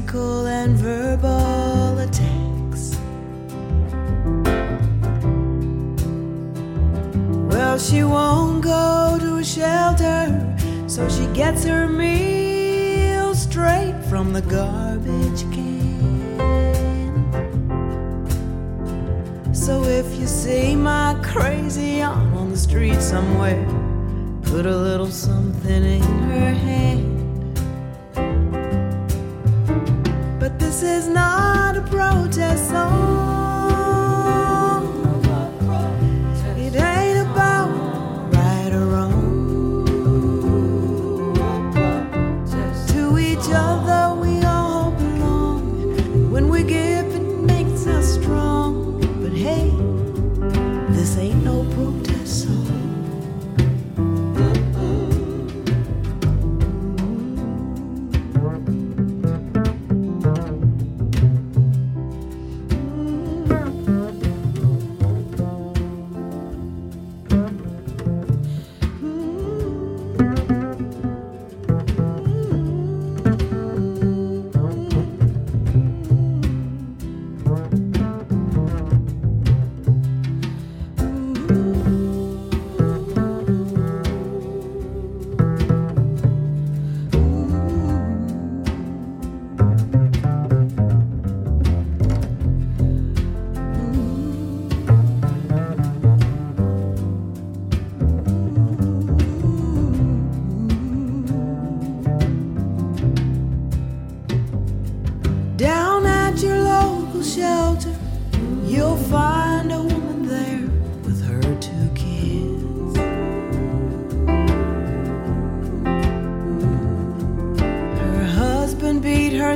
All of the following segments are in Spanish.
physical and verbal attacks. Well, she won't go to a shelter, so she gets her meal straight from the garbage can. So if you see my crazy aunt on the street somewhere, put a little something in her.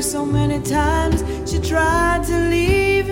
so many times she tried to leave.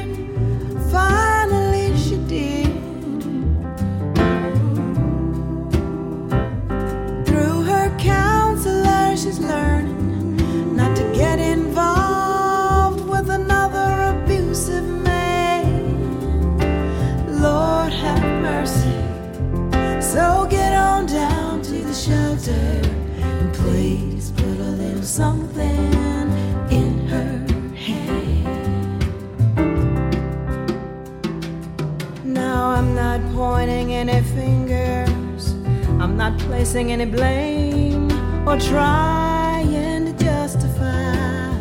placing any blame or trying to justify.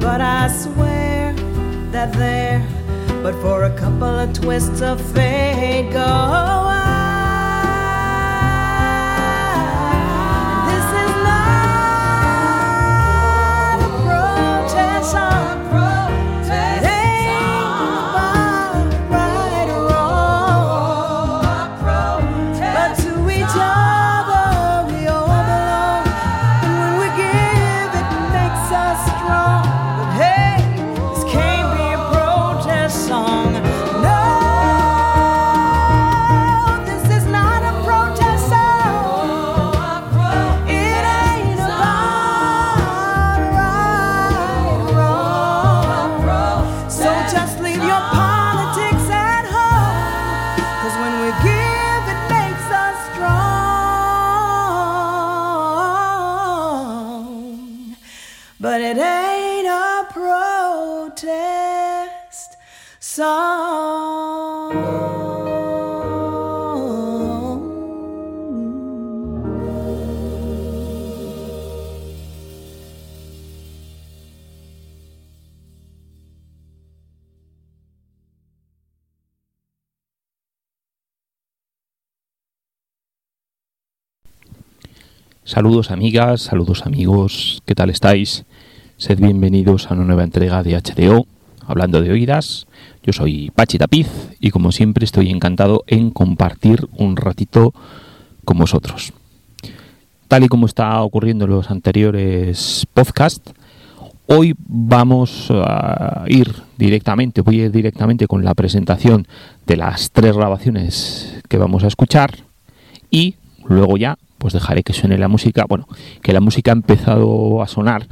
But I swear that there, but for a couple of twists of fate, go. Saludos amigas, saludos amigos, ¿qué tal estáis? Sed bienvenidos a una nueva entrega de HDO, hablando de oídas. Yo soy Pachi Tapiz y como siempre estoy encantado en compartir un ratito con vosotros. Tal y como está ocurriendo en los anteriores podcasts, hoy vamos a ir directamente, voy a ir directamente con la presentación de las tres grabaciones que vamos a escuchar y luego ya pues dejaré que suene la música. Bueno, que la música ha empezado a sonar,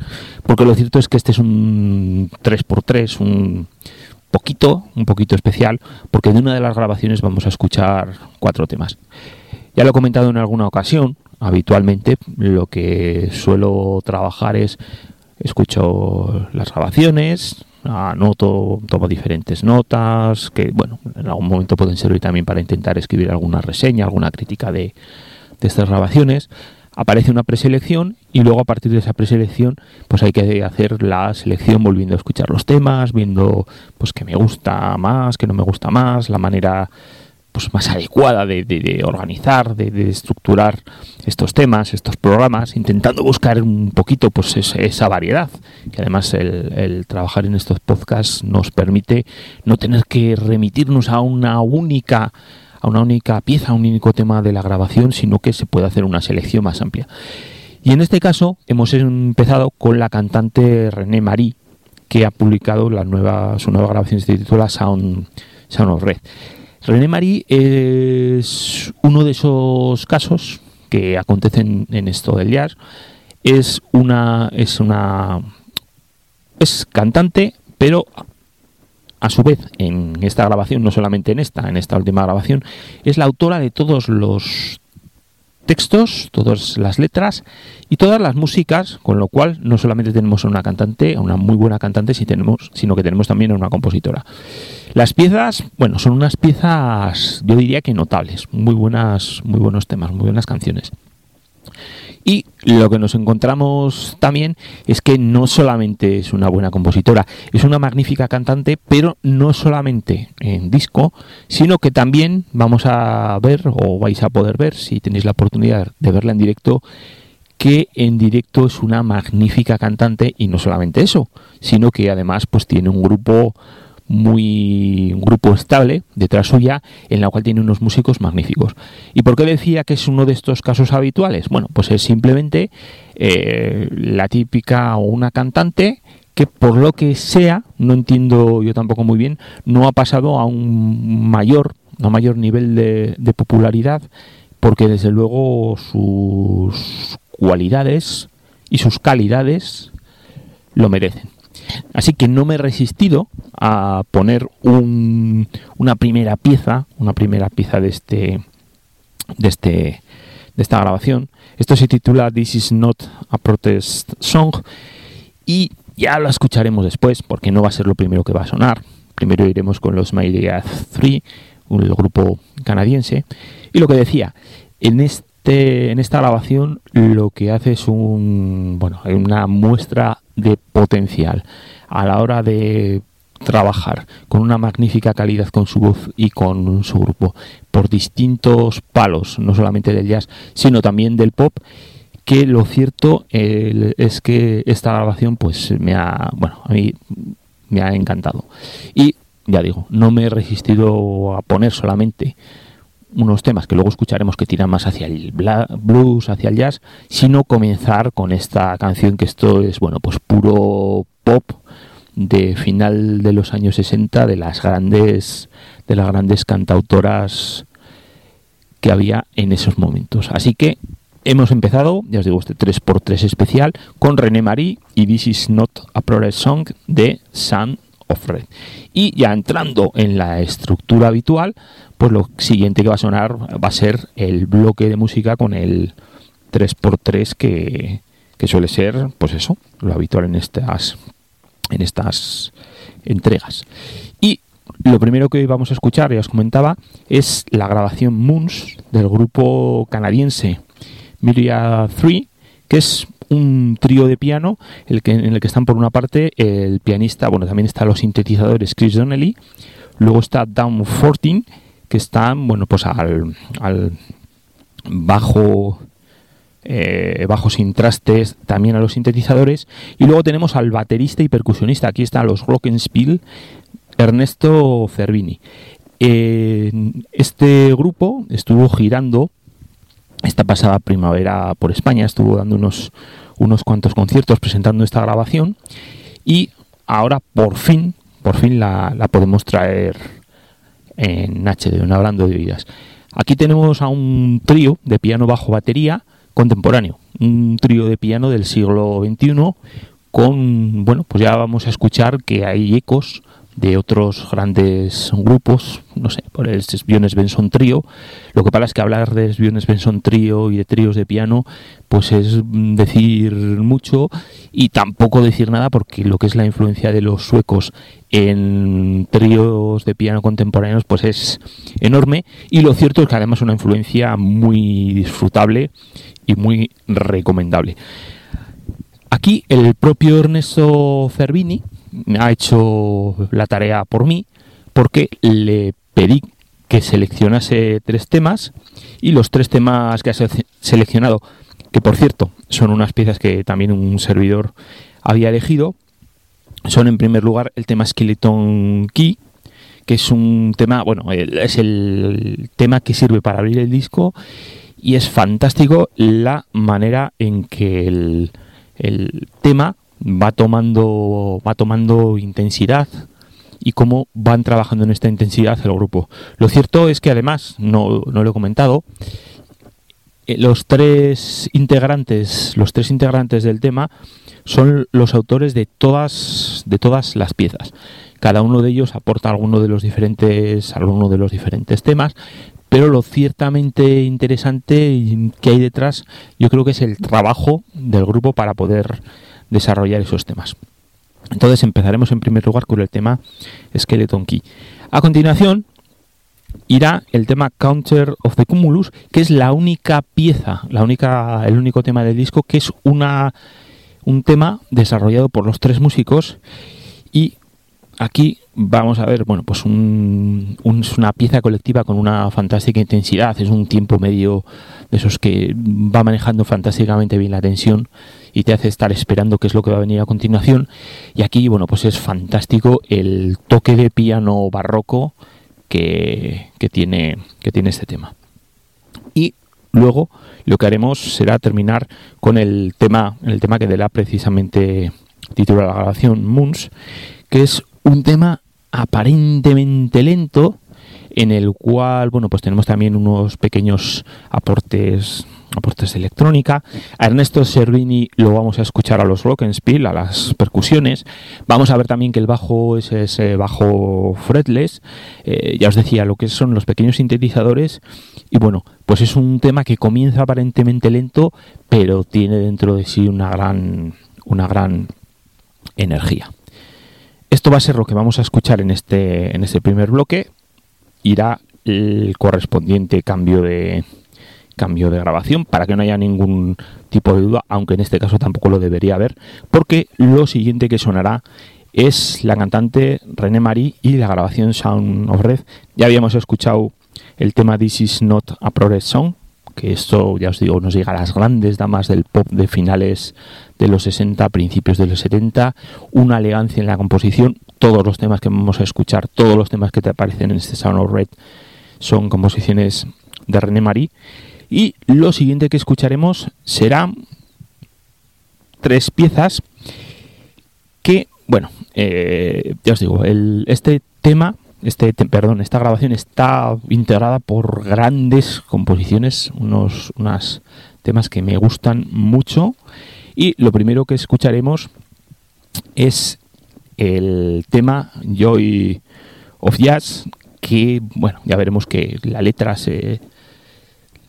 porque lo cierto es que este es un 3x3, un poquito, un poquito especial, porque de una de las grabaciones vamos a escuchar cuatro temas. Ya lo he comentado en alguna ocasión, habitualmente lo que suelo trabajar es escucho las grabaciones, anoto, tomo diferentes notas, que bueno, en algún momento pueden servir también para intentar escribir alguna reseña, alguna crítica de, de estas grabaciones, aparece una preselección y luego a partir de esa preselección pues hay que hacer la selección volviendo a escuchar los temas, viendo pues que me gusta más, que no me gusta más, la manera pues más adecuada de, organizar, de, estructurar estos temas, estos programas, intentando buscar un poquito pues esa variedad, que además el, el, trabajar en estos podcasts nos permite no tener que remitirnos a una única a una única pieza, a un único tema de la grabación, sino que se puede hacer una selección más amplia. Y en este caso hemos empezado con la cantante René Marie, que ha publicado su nueva grabación se titula Sound, Sound of Red. René Marie es uno de esos casos que acontecen en esto del jazz. Es una, es una, es cantante, pero a su vez, en esta grabación, no solamente en esta, en esta última grabación, es la autora de todos los textos, todas las letras y todas las músicas, con lo cual no solamente tenemos a una cantante, a una muy buena cantante, sino que tenemos también a una compositora. Las piezas, bueno, son unas piezas, yo diría que notables, muy buenas, muy buenos temas, muy buenas canciones. Y lo que nos encontramos también es que no solamente es una buena compositora, es una magnífica cantante, pero no solamente en disco, sino que también vamos a ver, o vais a poder ver, si tenéis la oportunidad de verla en directo, que en directo es una magnífica cantante y no solamente eso, sino que además pues tiene un grupo muy un grupo estable detrás suya en la cual tiene unos músicos magníficos. ¿Y por qué decía que es uno de estos casos habituales? Bueno, pues es simplemente eh, la típica o una cantante que por lo que sea, no entiendo yo tampoco muy bien, no ha pasado a un mayor, a mayor nivel de, de popularidad, porque desde luego sus cualidades y sus calidades lo merecen. Así que no me he resistido a poner una primera pieza, una primera pieza de este, de este, de esta grabación. Esto se titula This is not a protest song y ya lo escucharemos después porque no va a ser lo primero que va a sonar. Primero iremos con los My 3, un grupo canadiense. Y lo que decía, en este en esta grabación lo que hace es un bueno, una muestra de potencial a la hora de trabajar con una magnífica calidad con su voz y con su grupo por distintos palos, no solamente del jazz, sino también del pop, que lo cierto es que esta grabación pues me ha, bueno, a mí me ha encantado. Y ya digo, no me he resistido a poner solamente unos temas que luego escucharemos que tiran más hacia el blues, hacia el jazz, sino comenzar con esta canción que esto es, bueno, pues puro pop de final de los años 60 de las grandes de las grandes cantautoras que había en esos momentos. Así que hemos empezado, ya os digo, este 3x3 especial con René Marie y This is not a progress song de Sun of Red. Y ya entrando en la estructura habitual, pues lo siguiente que va a sonar va a ser el bloque de música con el 3x3 que, que suele ser, pues eso, lo habitual en estas, en estas entregas. Y lo primero que vamos a escuchar, ya os comentaba, es la grabación Moons del grupo canadiense Miria 3, que es un trío de piano el que, en el que están por una parte el pianista, bueno, también están los sintetizadores Chris Donnelly, luego está Down 14, que están, bueno, pues al, al bajo eh, bajo sin trastes también a los sintetizadores. Y luego tenemos al baterista y percusionista. Aquí están los Glockenspiel Ernesto Cervini. Este grupo estuvo girando esta pasada primavera por España. Estuvo dando unos unos cuantos conciertos presentando esta grabación. Y ahora por fin por fin la, la podemos traer en HD, en hablando de vidas. Aquí tenemos a un trío de piano bajo batería contemporáneo, un trío de piano del siglo XXI con, bueno, pues ya vamos a escuchar que hay ecos de otros grandes grupos, no sé, por el Sesbiones Benson Trío. Lo que pasa es que hablar de Sesbiones Benson Trío y de tríos de piano, pues es decir mucho y tampoco decir nada porque lo que es la influencia de los suecos en tríos de piano contemporáneos, pues es enorme. Y lo cierto es que además es una influencia muy disfrutable y muy recomendable. Aquí el propio Ernesto Cervini ha hecho la tarea por mí porque le pedí que seleccionase tres temas y los tres temas que ha se- seleccionado, que por cierto son unas piezas que también un servidor había elegido, son en primer lugar el tema Skeleton Key, que es un tema, bueno, es el tema que sirve para abrir el disco y es fantástico la manera en que el, el tema va tomando va tomando intensidad y cómo van trabajando en esta intensidad el grupo. Lo cierto es que además, no, no lo he comentado, eh, los tres integrantes, los tres integrantes del tema son los autores de todas de todas las piezas. Cada uno de ellos aporta alguno de los diferentes alguno de los diferentes temas, pero lo ciertamente interesante que hay detrás, yo creo que es el trabajo del grupo para poder desarrollar esos temas. Entonces empezaremos en primer lugar con el tema Skeleton Key. A continuación irá el tema Counter of the Cumulus, que es la única pieza, la única, el único tema del disco que es una un tema desarrollado por los tres músicos y aquí vamos a ver, bueno, pues un, es una pieza colectiva con una fantástica intensidad, es un tiempo medio de esos que va manejando fantásticamente bien la tensión y te hace estar esperando qué es lo que va a venir a continuación. Y aquí, bueno, pues es fantástico el toque de piano barroco que, que tiene, que tiene este tema. Y luego lo que haremos será terminar con el tema, el tema que dará precisamente título a la grabación, Moons, que es un tema aparentemente lento en el cual bueno pues tenemos también unos pequeños aportes aportes de electrónica. A Ernesto Servini lo vamos a escuchar a los Glockenspiel a las percusiones. Vamos a ver también que el bajo es ese bajo fretless. Eh, ya os decía lo que son los pequeños sintetizadores. Y bueno pues es un tema que comienza aparentemente lento pero tiene dentro de sí una gran una gran energía. Esto va a ser lo que vamos a escuchar en este, en este primer bloque. Irá el correspondiente cambio de cambio de grabación para que no haya ningún tipo de duda, aunque en este caso tampoco lo debería haber, porque lo siguiente que sonará es la cantante René Marie y la grabación Sound of Red. Ya habíamos escuchado el tema This is not a progress song, que esto ya os digo nos llega a las grandes damas del pop de finales de los 60, principios de los 70, una elegancia en la composición, todos los temas que vamos a escuchar, todos los temas que te aparecen en este Sound of Red son composiciones de René Marie y lo siguiente que escucharemos será tres piezas que, bueno, eh, ya os digo, el, este tema este, te- perdón, esta grabación está integrada por grandes composiciones, unos unas temas que me gustan mucho. Y lo primero que escucharemos es el tema Joy of Jazz, que bueno, ya veremos que la letra se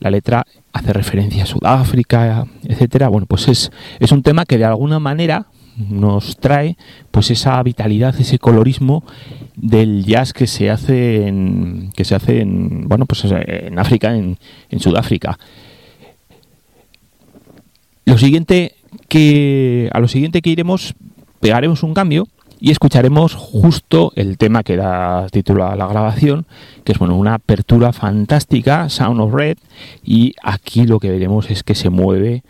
la letra hace referencia a Sudáfrica, etcétera. Bueno, pues es, es un tema que de alguna manera nos trae pues esa vitalidad, ese colorismo del jazz que se hace en, que se hace en, bueno, pues en África, en, en Sudáfrica. Lo siguiente que, a lo siguiente que iremos, pegaremos un cambio y escucharemos justo el tema que da título a la grabación, que es bueno, una apertura fantástica, Sound of Red, y aquí lo que veremos es que se mueve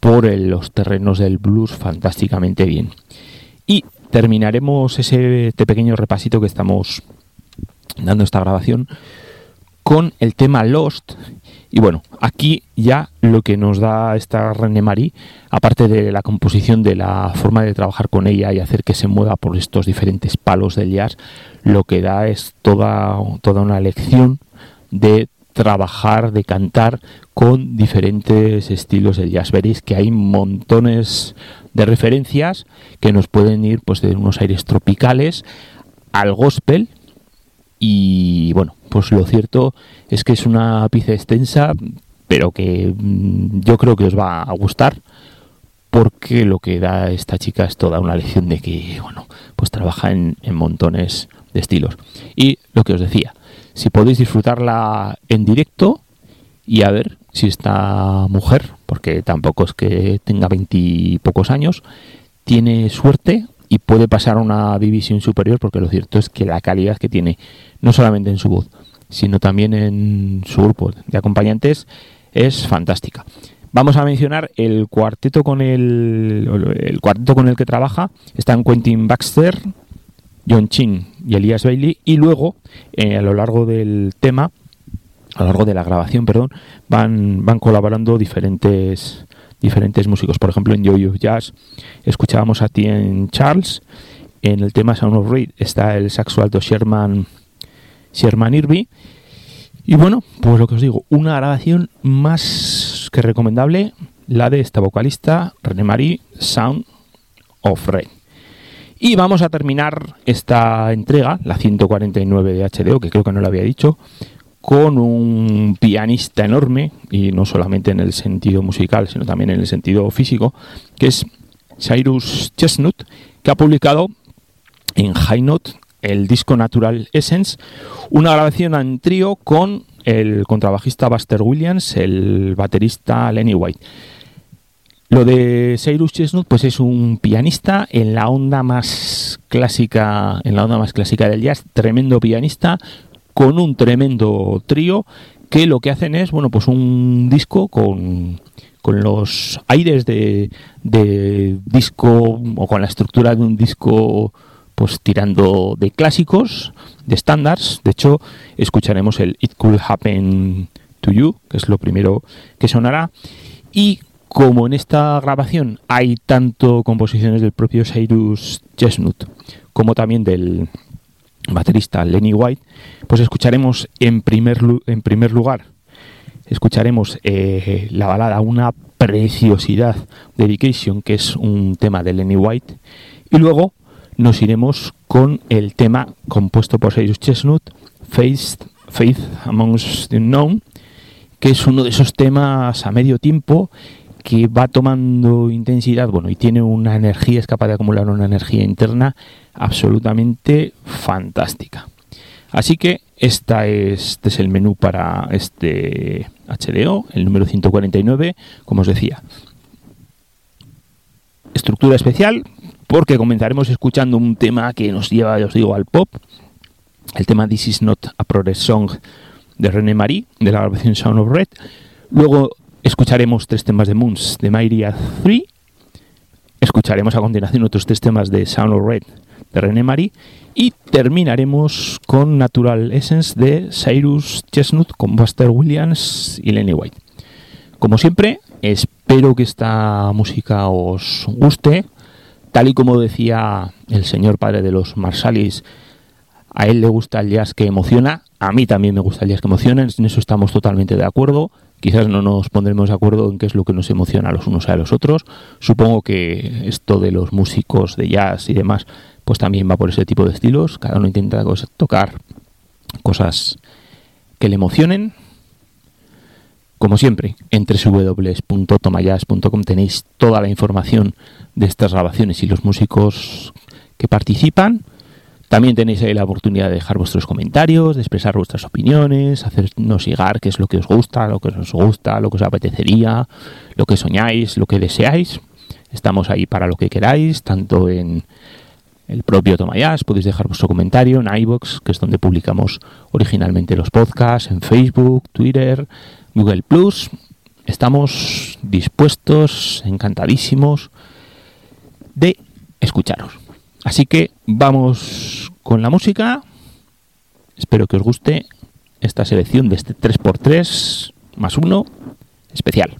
por los terrenos del blues fantásticamente bien. Y terminaremos ese este pequeño repasito que estamos dando esta grabación con el tema Lost. Y bueno, aquí ya lo que nos da esta René Marie, aparte de la composición, de la forma de trabajar con ella y hacer que se mueva por estos diferentes palos del jazz, lo que da es toda, toda una lección de trabajar, de cantar con diferentes estilos del jazz. Veréis que hay montones de referencias que nos pueden ir pues de unos aires tropicales al gospel y bueno, pues lo cierto es que es una pieza extensa, pero que mm, yo creo que os va a gustar porque lo que da esta chica es toda una lección de que, bueno, pues trabaja en, en montones de estilos. Y lo que os decía, si podéis disfrutarla en directo y a ver si esta mujer, porque tampoco es que tenga veintipocos años, tiene suerte y puede pasar a una división superior, porque lo cierto es que la calidad que tiene, no solamente en su voz, sino también en su grupo de acompañantes, es fantástica. Vamos a mencionar el cuarteto con el, cuarteto con el que trabaja. Están Quentin Baxter, John Chin y Elias Bailey. Y luego, eh, a lo largo del tema, a lo largo de la grabación, perdón, van, van colaborando diferentes diferentes músicos. Por ejemplo, en Yo-Yo Jazz escuchábamos a Tien Charles. En el tema Sound of Reed está el saxo alto Sherman, Sherman Irby. Y bueno, pues lo que os digo, una grabación más que recomendable, la de esta vocalista, René Marie, Sound of Red. Y vamos a terminar esta entrega, la 149 de HDO, que creo que no lo había dicho, con un pianista enorme, y no solamente en el sentido musical, sino también en el sentido físico, que es Cyrus Chestnut, que ha publicado en High Note el disco Natural Essence, una grabación en trío con el contrabajista Buster Williams, el baterista Lenny White. Lo de Cyrus Chestnut, pues es un pianista en la onda más clásica, en la onda más clásica del jazz, tremendo pianista, con un tremendo trío que lo que hacen es, bueno, pues un disco con, con los aires de, de disco o con la estructura de un disco pues tirando de clásicos, de estándares. De hecho, escucharemos el It Could Happen to You, que es lo primero que sonará. Y como en esta grabación hay tanto composiciones del propio Cyrus Chestnut como también del baterista Lenny White, pues escucharemos en primer, en primer lugar, escucharemos eh, la balada Una preciosidad, Dedication, que es un tema de Lenny White, y luego nos iremos con el tema compuesto por Cyrus Chestnut, Faith, Faith Amongst the Unknown, que es uno de esos temas a medio tiempo que va tomando intensidad, bueno, y tiene una energía, es capaz de acumular una energía interna absolutamente fantástica. Así que esta es, este es el menú para este HDO, el número 149, como os decía. Estructura especial, porque comenzaremos escuchando un tema que nos lleva, ya os digo, al pop. El tema This is not a progress song de René Marie, de la grabación Sound of Red. Luego escucharemos tres temas de Moons de Myria 3. Escucharemos a continuación otros tres temas de Sound of Red de René Marie. Y terminaremos con Natural Essence de Cyrus Chestnut con Buster Williams y Lenny White. Como siempre, espero que esta música os guste. Tal y como decía el señor padre de los Marsalis, a él le gusta el jazz que emociona, a mí también me gusta el jazz que emociona, en eso estamos totalmente de acuerdo. Quizás no nos pondremos de acuerdo en qué es lo que nos emociona a los unos a los otros. Supongo que esto de los músicos de jazz y demás, pues también va por ese tipo de estilos. Cada uno intenta cos- tocar cosas que le emocionen. Como siempre, en www.tomayas.com tenéis toda la información de estas grabaciones y los músicos que participan. También tenéis ahí la oportunidad de dejar vuestros comentarios, de expresar vuestras opiniones, hacernos llegar qué es lo que os gusta, lo que os gusta, lo que os apetecería, lo que soñáis, lo que deseáis. Estamos ahí para lo que queráis, tanto en el propio Tomayas, podéis dejar vuestro comentario en iBox, que es donde publicamos originalmente los podcasts, en Facebook, Twitter, Google Plus. Estamos dispuestos, encantadísimos de escucharos. Así que vamos con la música. Espero que os guste esta selección de este 3x3 más 1 especial.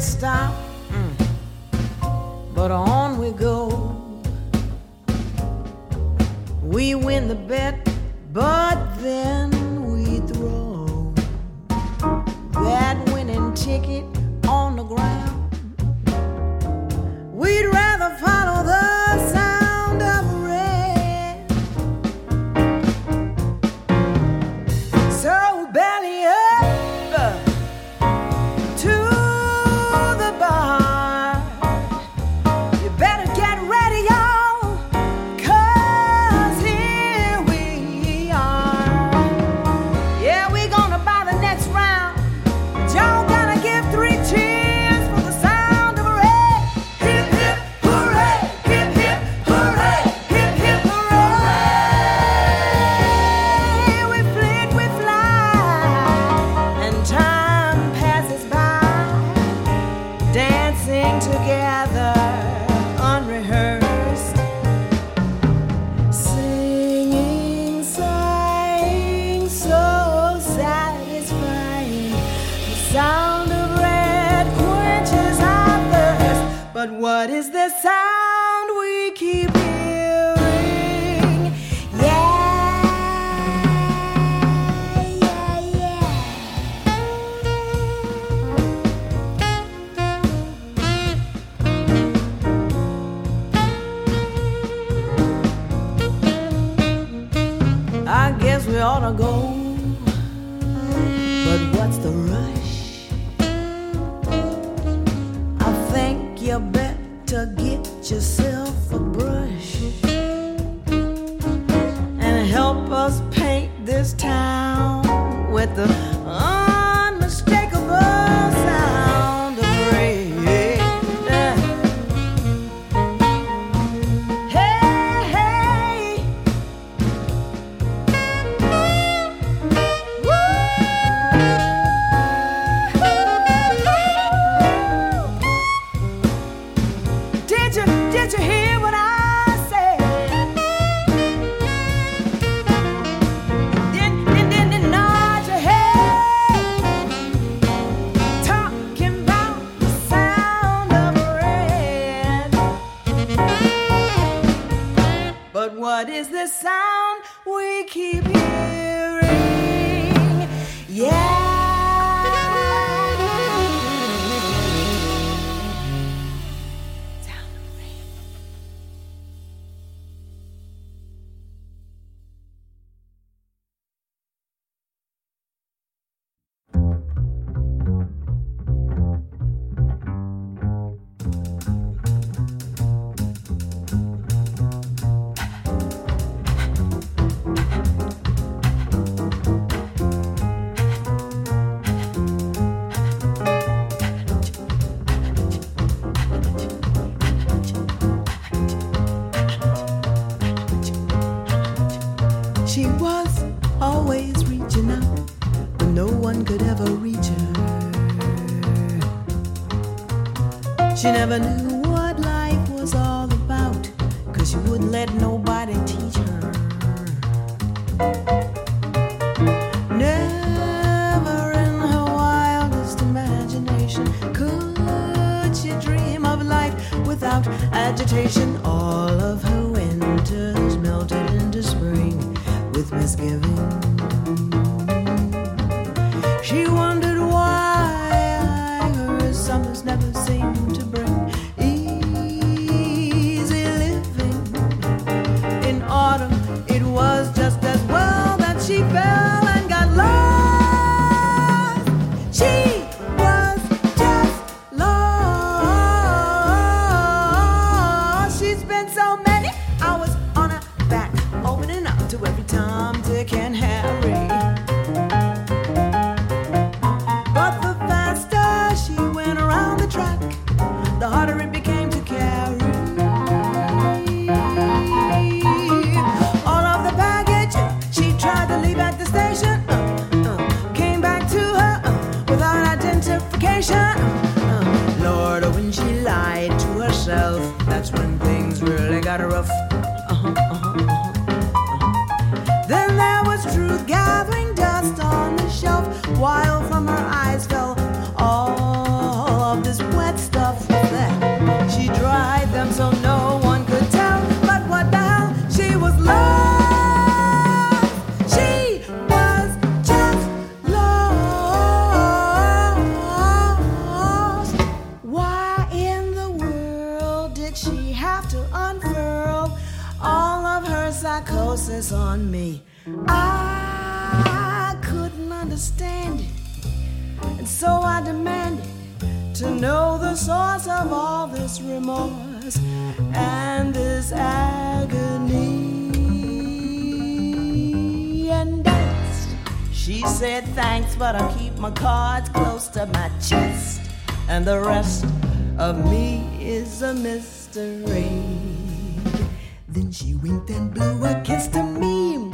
stop. ought to go. But what's the rush? I think you better get yourself a brush and help us paint this town. Avenue. On me? I couldn't understand it, and so I demanded to know the source of all this remorse and this agony. And danced. She said thanks, but I keep my cards close to my chest, and the rest of me is a mystery winked and blew against the beam.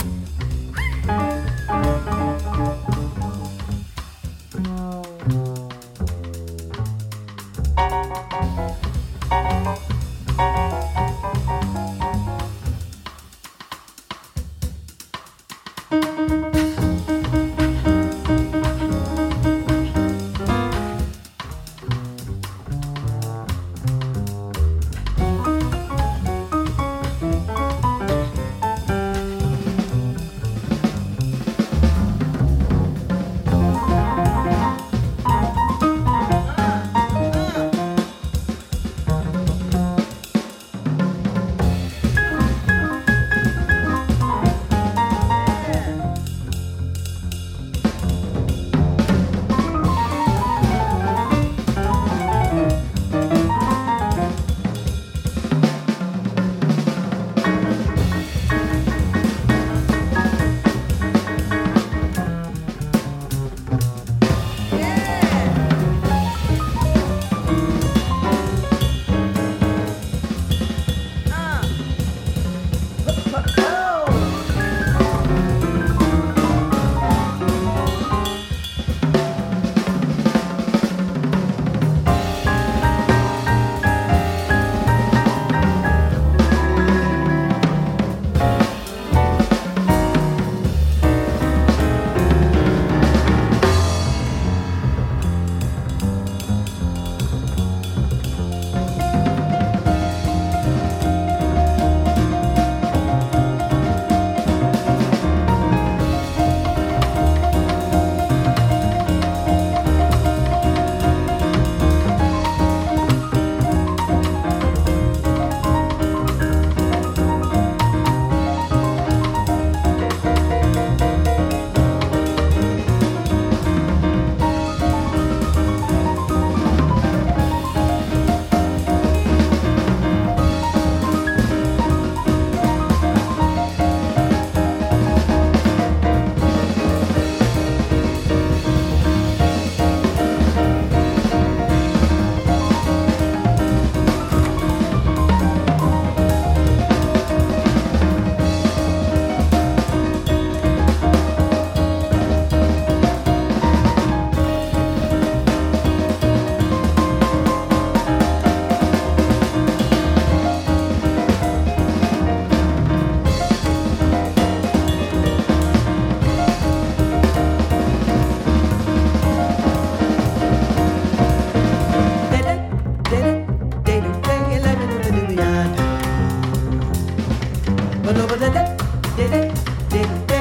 did it, did.